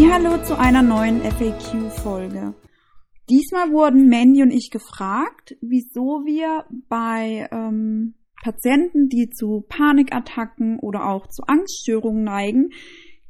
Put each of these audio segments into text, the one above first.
Hallo zu einer neuen FAQ-Folge. Diesmal wurden Mandy und ich gefragt, wieso wir bei ähm, Patienten, die zu Panikattacken oder auch zu Angststörungen neigen,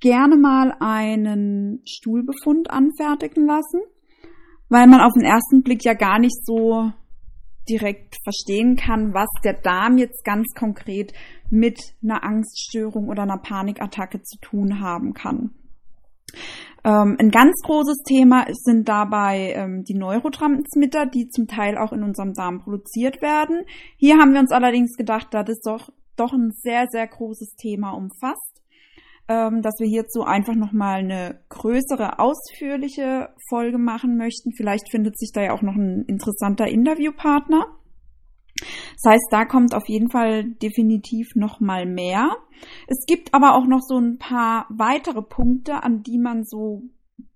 gerne mal einen Stuhlbefund anfertigen lassen, weil man auf den ersten Blick ja gar nicht so direkt verstehen kann, was der Darm jetzt ganz konkret mit einer Angststörung oder einer Panikattacke zu tun haben kann. Ähm, ein ganz großes Thema sind dabei ähm, die Neurotransmitter, die zum Teil auch in unserem Darm produziert werden. Hier haben wir uns allerdings gedacht, da das doch, doch ein sehr, sehr großes Thema umfasst, ähm, dass wir hierzu einfach nochmal eine größere, ausführliche Folge machen möchten. Vielleicht findet sich da ja auch noch ein interessanter Interviewpartner. Das heißt, da kommt auf jeden Fall definitiv noch mal mehr. Es gibt aber auch noch so ein paar weitere Punkte, an die man so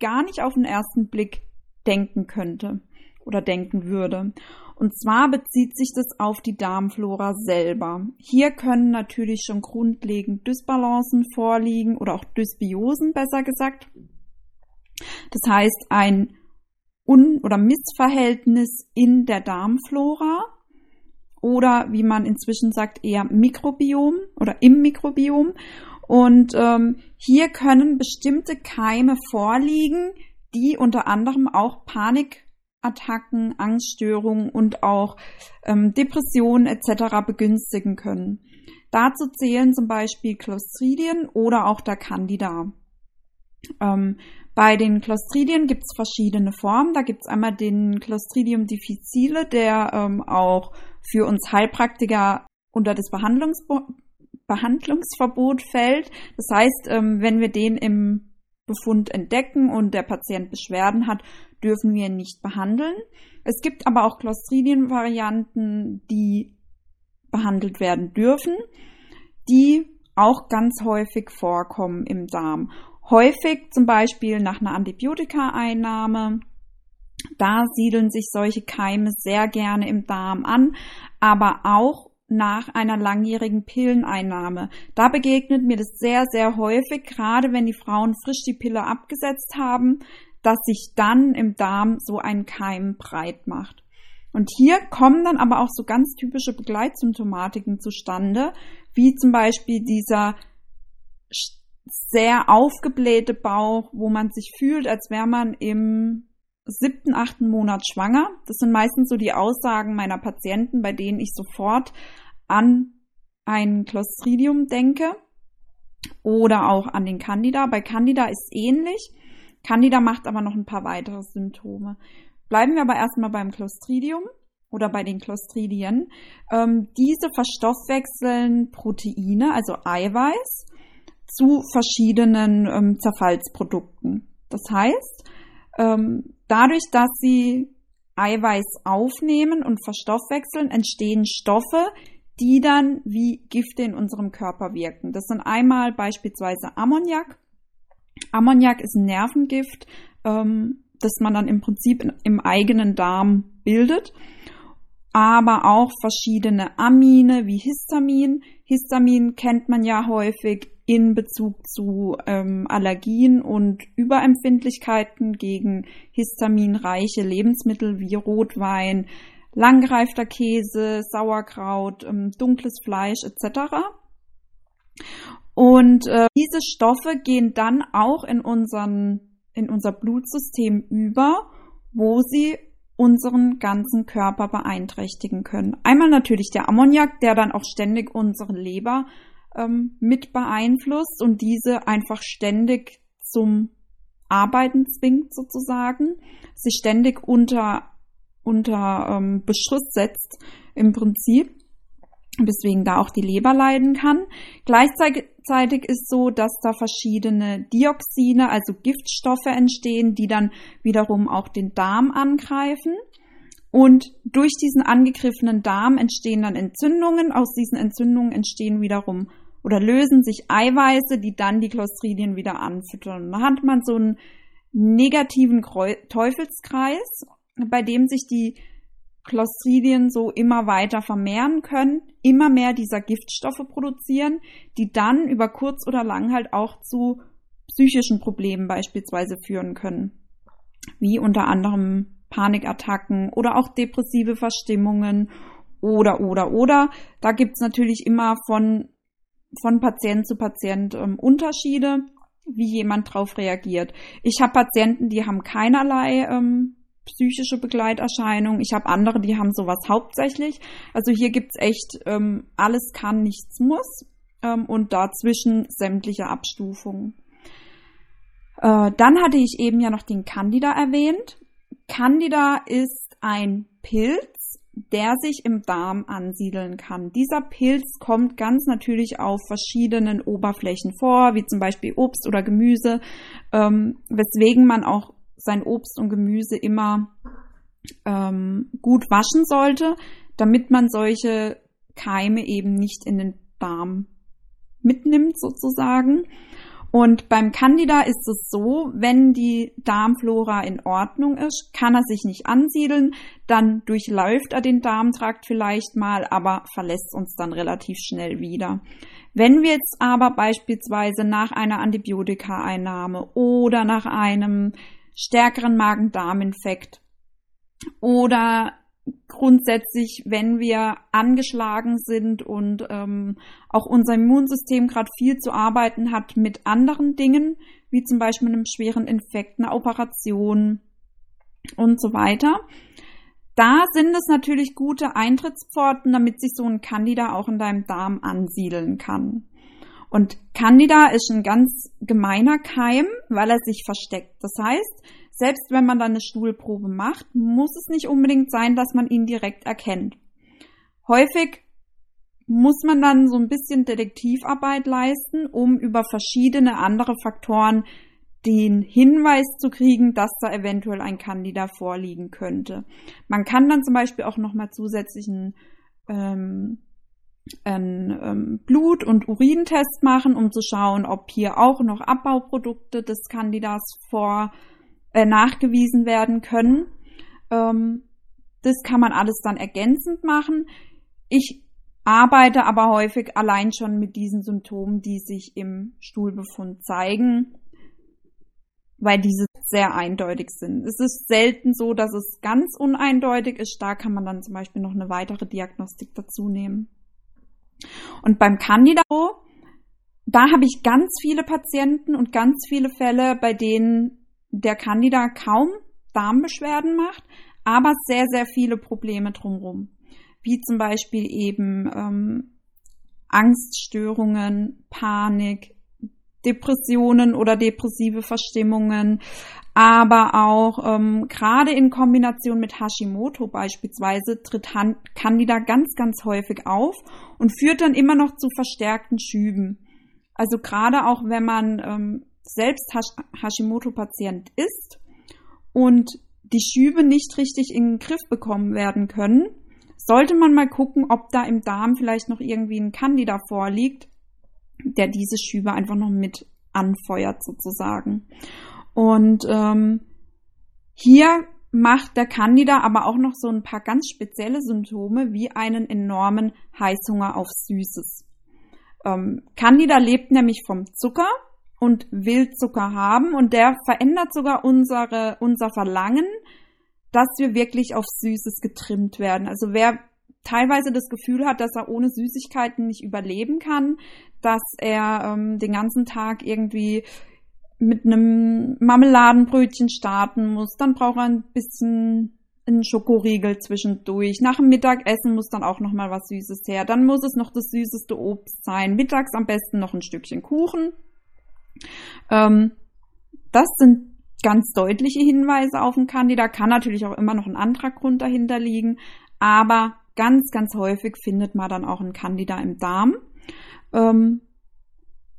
gar nicht auf den ersten Blick denken könnte oder denken würde. Und zwar bezieht sich das auf die Darmflora selber. Hier können natürlich schon grundlegend Dysbalancen vorliegen oder auch Dysbiosen, besser gesagt. Das heißt, ein Un- oder Missverhältnis in der Darmflora oder wie man inzwischen sagt, eher Mikrobiom oder im Mikrobiom. Und ähm, hier können bestimmte Keime vorliegen, die unter anderem auch Panikattacken, Angststörungen und auch ähm, Depressionen etc. begünstigen können. Dazu zählen zum Beispiel Clostridien oder auch der Candida. Ähm, bei den Clostridien gibt es verschiedene Formen. Da gibt es einmal den Clostridium difficile, der ähm, auch für uns Heilpraktiker unter das Behandlungsbo Behandlungsverbot fällt. Das heißt, ähm, wenn wir den im Befund entdecken und der Patient Beschwerden hat, dürfen wir ihn nicht behandeln. Es gibt aber auch Clostridien-Varianten, die behandelt werden dürfen, die auch ganz häufig vorkommen im Darm. Häufig zum Beispiel nach einer Antibiotika-Einnahme. Da siedeln sich solche Keime sehr gerne im Darm an, aber auch nach einer langjährigen Pilleneinnahme. Da begegnet mir das sehr, sehr häufig, gerade wenn die Frauen frisch die Pille abgesetzt haben, dass sich dann im Darm so ein Keim breit macht. Und hier kommen dann aber auch so ganz typische Begleitsymptomatiken zustande, wie zum Beispiel dieser sehr aufgeblähte Bauch, wo man sich fühlt, als wäre man im siebten, achten Monat schwanger. Das sind meistens so die Aussagen meiner Patienten, bei denen ich sofort an ein Clostridium denke oder auch an den Candida. Bei Candida ist ähnlich. Candida macht aber noch ein paar weitere Symptome. Bleiben wir aber erstmal beim Clostridium oder bei den Clostridien. Ähm, diese verstoffwechseln Proteine, also Eiweiß, zu verschiedenen ähm, Zerfallsprodukten. Das heißt, ähm, dadurch, dass sie Eiweiß aufnehmen und verstoffwechseln, entstehen Stoffe, die dann wie Gifte in unserem Körper wirken. Das sind einmal beispielsweise Ammoniak. Ammoniak ist ein Nervengift, ähm, das man dann im Prinzip in, im eigenen Darm bildet aber auch verschiedene Amine wie Histamin. Histamin kennt man ja häufig in Bezug zu ähm, Allergien und Überempfindlichkeiten gegen histaminreiche Lebensmittel wie Rotwein, langgereifter Käse, Sauerkraut, ähm, dunkles Fleisch etc. Und äh, diese Stoffe gehen dann auch in, unseren, in unser Blutsystem über, wo sie unseren ganzen Körper beeinträchtigen können. Einmal natürlich der Ammoniak, der dann auch ständig unsere Leber ähm, mit beeinflusst und diese einfach ständig zum Arbeiten zwingt sozusagen, sich ständig unter unter ähm, Beschuss setzt im Prinzip. weswegen da auch die Leber leiden kann. Gleichzeitig ist so, dass da verschiedene Dioxine, also Giftstoffe entstehen, die dann wiederum auch den Darm angreifen. Und durch diesen angegriffenen Darm entstehen dann Entzündungen. Aus diesen Entzündungen entstehen wiederum oder lösen sich Eiweiße, die dann die Clostridien wieder anfüttern. Da hat man so einen negativen Teufelskreis, bei dem sich die Clostridien so immer weiter vermehren können, immer mehr dieser Giftstoffe produzieren, die dann über kurz oder lang halt auch zu psychischen Problemen beispielsweise führen können. Wie unter anderem Panikattacken oder auch depressive Verstimmungen oder, oder, oder. Da gibt's natürlich immer von, von Patient zu Patient ähm, Unterschiede, wie jemand drauf reagiert. Ich habe Patienten, die haben keinerlei ähm, psychische Begleiterscheinungen. Ich habe andere, die haben sowas hauptsächlich. Also hier gibt's echt ähm, alles kann, nichts muss ähm, und dazwischen sämtliche Abstufungen. Äh, dann hatte ich eben ja noch den Candida erwähnt. Candida ist ein Pilz, der sich im Darm ansiedeln kann. Dieser Pilz kommt ganz natürlich auf verschiedenen Oberflächen vor, wie zum Beispiel Obst oder Gemüse, ähm, weswegen man auch sein Obst und Gemüse immer ähm, gut waschen sollte, damit man solche Keime eben nicht in den Darm mitnimmt sozusagen. Und beim Candida ist es so, wenn die Darmflora in Ordnung ist, kann er sich nicht ansiedeln, dann durchläuft er den Darmtrakt vielleicht mal, aber verlässt uns dann relativ schnell wieder. Wenn wir jetzt aber beispielsweise nach einer Antibiotikaeinnahme oder nach einem stärkeren Magen-Darm-Infekt oder grundsätzlich, wenn wir angeschlagen sind und ähm, auch unser Immunsystem gerade viel zu arbeiten hat mit anderen Dingen, wie zum Beispiel einem schweren Infekt, einer Operation und so weiter. Da sind es natürlich gute Eintrittspforten, damit sich so ein Candida auch in deinem Darm ansiedeln kann. Und Candida ist ein ganz gemeiner Keim, weil er sich versteckt. Das heißt, selbst wenn man dann eine Stuhlprobe macht, muss es nicht unbedingt sein, dass man ihn direkt erkennt. Häufig muss man dann so ein bisschen Detektivarbeit leisten, um über verschiedene andere Faktoren den Hinweis zu kriegen, dass da eventuell ein Candida vorliegen könnte. Man kann dann zum Beispiel auch nochmal zusätzlichen ähm, einen ähm, Blut- und Urintest machen, um zu schauen, ob hier auch noch Abbauprodukte des Candidas vor äh, nachgewiesen werden können. Ähm, das kann man alles dann ergänzend machen. Ich arbeite aber häufig allein schon mit diesen Symptomen, die sich im Stuhlbefund zeigen, weil diese sehr eindeutig sind. Es ist selten so, dass es ganz uneindeutig ist. Da kann man dann zum Beispiel noch eine weitere Diagnostik dazu nehmen. Und beim Candida, da habe ich ganz viele Patienten und ganz viele Fälle, bei denen der Candida kaum Darmbeschwerden macht, aber sehr, sehr viele Probleme drumherum. Wie zum Beispiel eben ähm, Angststörungen, Panik, Depressionen oder depressive Verstimmungen, aber auch ähm, gerade in Kombination mit Hashimoto beispielsweise tritt Han Candida ganz, ganz häufig auf und führt dann immer noch zu verstärkten Schüben. Also gerade auch wenn man ähm, selbst Hashimoto-Patient ist und die Schübe nicht richtig in den Griff bekommen werden können, sollte man mal gucken, ob da im Darm vielleicht noch irgendwie ein Candida vorliegt, der diese Schübe einfach noch mit anfeuert sozusagen. Und ähm, hier macht der Candida aber auch noch so ein paar ganz spezielle Symptome wie einen enormen Heißhunger auf Süßes. Ähm, Candida lebt nämlich vom Zucker und will Zucker haben und der verändert sogar unsere, unser Verlangen, dass wir wirklich auf Süßes getrimmt werden. Also wer teilweise das Gefühl hat, dass er ohne Süßigkeiten nicht überleben kann, dass er ähm, den ganzen Tag irgendwie mit einem Marmeladenbrötchen starten muss, dann braucht er ein bisschen einen Schokoriegel zwischendurch. Nach dem Mittagessen muss dann auch noch mal was Süßes her. Dann muss es noch das süßeste Obst sein. Mittags am besten noch ein Stückchen Kuchen. Ähm, das sind ganz deutliche Hinweise auf einen Kandidat. Kann natürlich auch immer noch ein anderer Grund dahinter liegen. Aber ganz, ganz häufig findet man dann auch einen Candida im Darm. Ähm,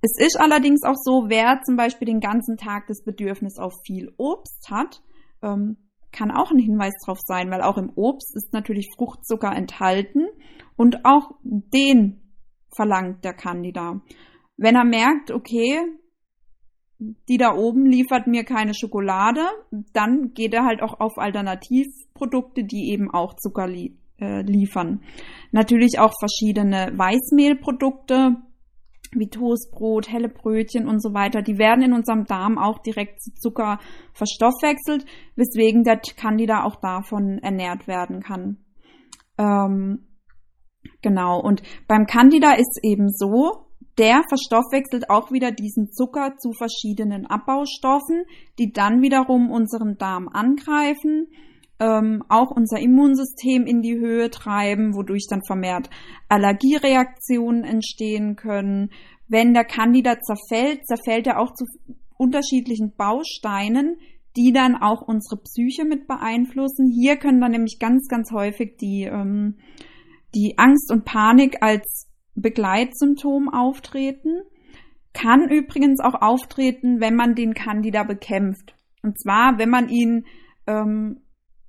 es ist allerdings auch so, wer zum Beispiel den ganzen Tag das Bedürfnis auf viel Obst hat, ähm, kann auch ein Hinweis darauf sein, weil auch im Obst ist natürlich Fruchtzucker enthalten und auch den verlangt der Candida. Wenn er merkt, okay, die da oben liefert mir keine Schokolade, dann geht er halt auch auf Alternativprodukte, die eben auch Zucker li äh, liefern. Natürlich auch verschiedene Weißmehlprodukte, wie Toastbrot, helle Brötchen und so weiter, die werden in unserem Darm auch direkt zu Zucker verstoffwechselt, weswegen der Candida auch davon ernährt werden kann. Ähm, genau, und beim Candida ist eben so, der verstoffwechselt auch wieder diesen Zucker zu verschiedenen Abbaustoffen, die dann wiederum unseren Darm angreifen ähm, auch unser Immunsystem in die Höhe treiben, wodurch dann vermehrt Allergiereaktionen entstehen können. Wenn der Candida zerfällt, zerfällt er auch zu unterschiedlichen Bausteinen, die dann auch unsere Psyche mit beeinflussen. Hier können dann nämlich ganz, ganz häufig die, ähm, die Angst und Panik als Begleitsymptom auftreten. Kann übrigens auch auftreten, wenn man den Candida bekämpft. Und zwar, wenn man ihn ähm,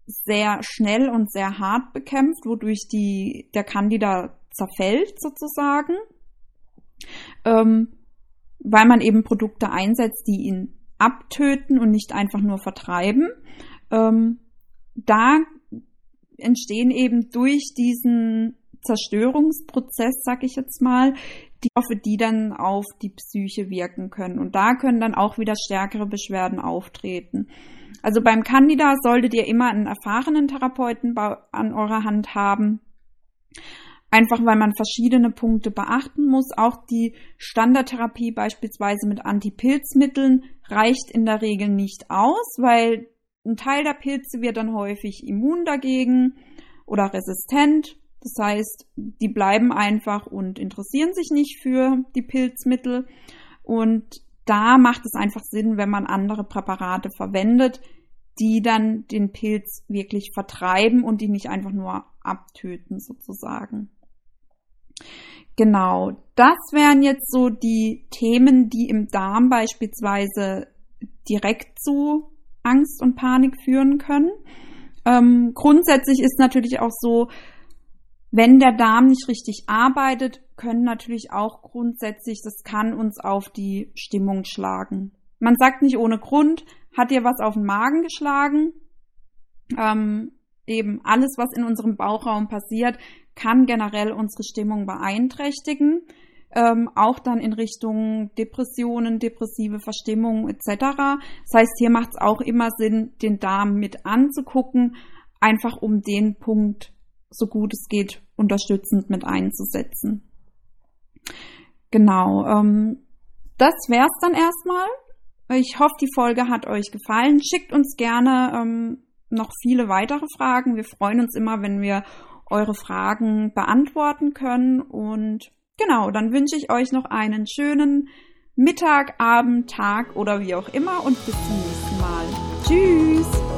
sehr schnell und sehr hart bekämpft, wodurch die, der Candida zerfällt sozusagen, ähm, weil man eben Produkte einsetzt, die ihn abtöten und nicht einfach nur vertreiben. Ähm, da entstehen eben durch diesen Zerstörungsprozess, sag ich jetzt mal, die Stoffe, die dann auf die Psyche wirken können. Und da können dann auch wieder stärkere Beschwerden auftreten. Also beim Candida solltet ihr immer einen erfahrenen Therapeuten an eurer Hand haben. Einfach weil man verschiedene Punkte beachten muss. Auch die Standardtherapie beispielsweise mit Antipilzmitteln reicht in der Regel nicht aus, weil ein Teil der Pilze wird dann häufig immun dagegen oder resistent. Das heißt, die bleiben einfach und interessieren sich nicht für die Pilzmittel. Und da macht es einfach Sinn, wenn man andere Präparate verwendet, die dann den Pilz wirklich vertreiben und die nicht einfach nur abtöten sozusagen. Genau, das wären jetzt so die Themen, die im Darm beispielsweise direkt zu Angst und Panik führen können. Ähm, grundsätzlich ist natürlich auch so, wenn der Darm nicht richtig arbeitet, können natürlich auch grundsätzlich, das kann uns auf die Stimmung schlagen. Man sagt nicht ohne Grund, hat dir was auf den Magen geschlagen? Ähm, eben alles, was in unserem Bauchraum passiert, kann generell unsere Stimmung beeinträchtigen. Ähm, auch dann in Richtung Depressionen, depressive Verstimmung etc. Das heißt, hier macht es auch immer Sinn, den Darm mit anzugucken, einfach um den Punkt so gut es geht unterstützend mit einzusetzen. Genau, ähm, das wär's dann erstmal. Ich hoffe, die Folge hat euch gefallen. Schickt uns gerne ähm, noch viele weitere Fragen. Wir freuen uns immer, wenn wir eure Fragen beantworten können. Und genau, dann wünsche ich euch noch einen schönen Mittag, Abend, Tag oder wie auch immer und bis zum nächsten Mal. Tschüss!